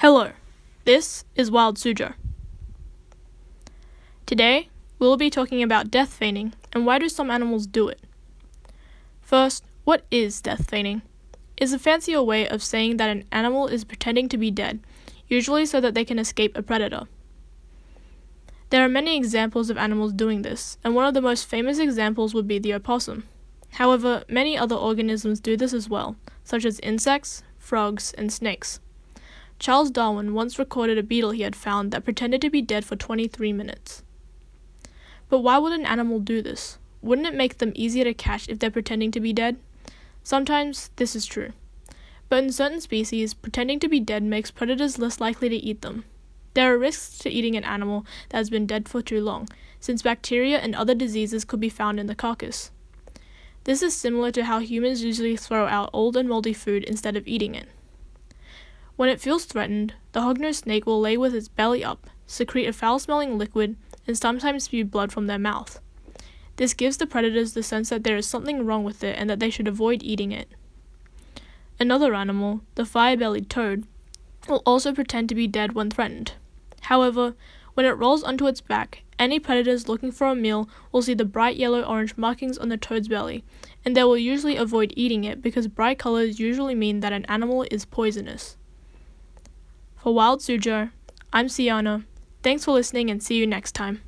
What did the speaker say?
Hello, this is Wild Suzhou. Today, we will be talking about death feigning and why do some animals do it. First, what is death feigning? It's a fancier way of saying that an animal is pretending to be dead, usually so that they can escape a predator. There are many examples of animals doing this, and one of the most famous examples would be the opossum. However, many other organisms do this as well, such as insects, frogs, and snakes. Charles Darwin once recorded a beetle he had found that pretended to be dead for 23 minutes. But why would an animal do this? Wouldn't it make them easier to catch if they're pretending to be dead? Sometimes this is true. But in certain species, pretending to be dead makes predators less likely to eat them. There are risks to eating an animal that has been dead for too long, since bacteria and other diseases could be found in the carcass. This is similar to how humans usually throw out old and moldy food instead of eating it. When it feels threatened, the hognose snake will lay with its belly up, secrete a foul smelling liquid, and sometimes spew blood from their mouth. This gives the predators the sense that there is something wrong with it and that they should avoid eating it. Another animal, the fire bellied toad, will also pretend to be dead when threatened. However, when it rolls onto its back, any predators looking for a meal will see the bright yellow orange markings on the toad's belly, and they will usually avoid eating it because bright colors usually mean that an animal is poisonous. For Wild Suzhou, I'm Siana. Thanks for listening and see you next time.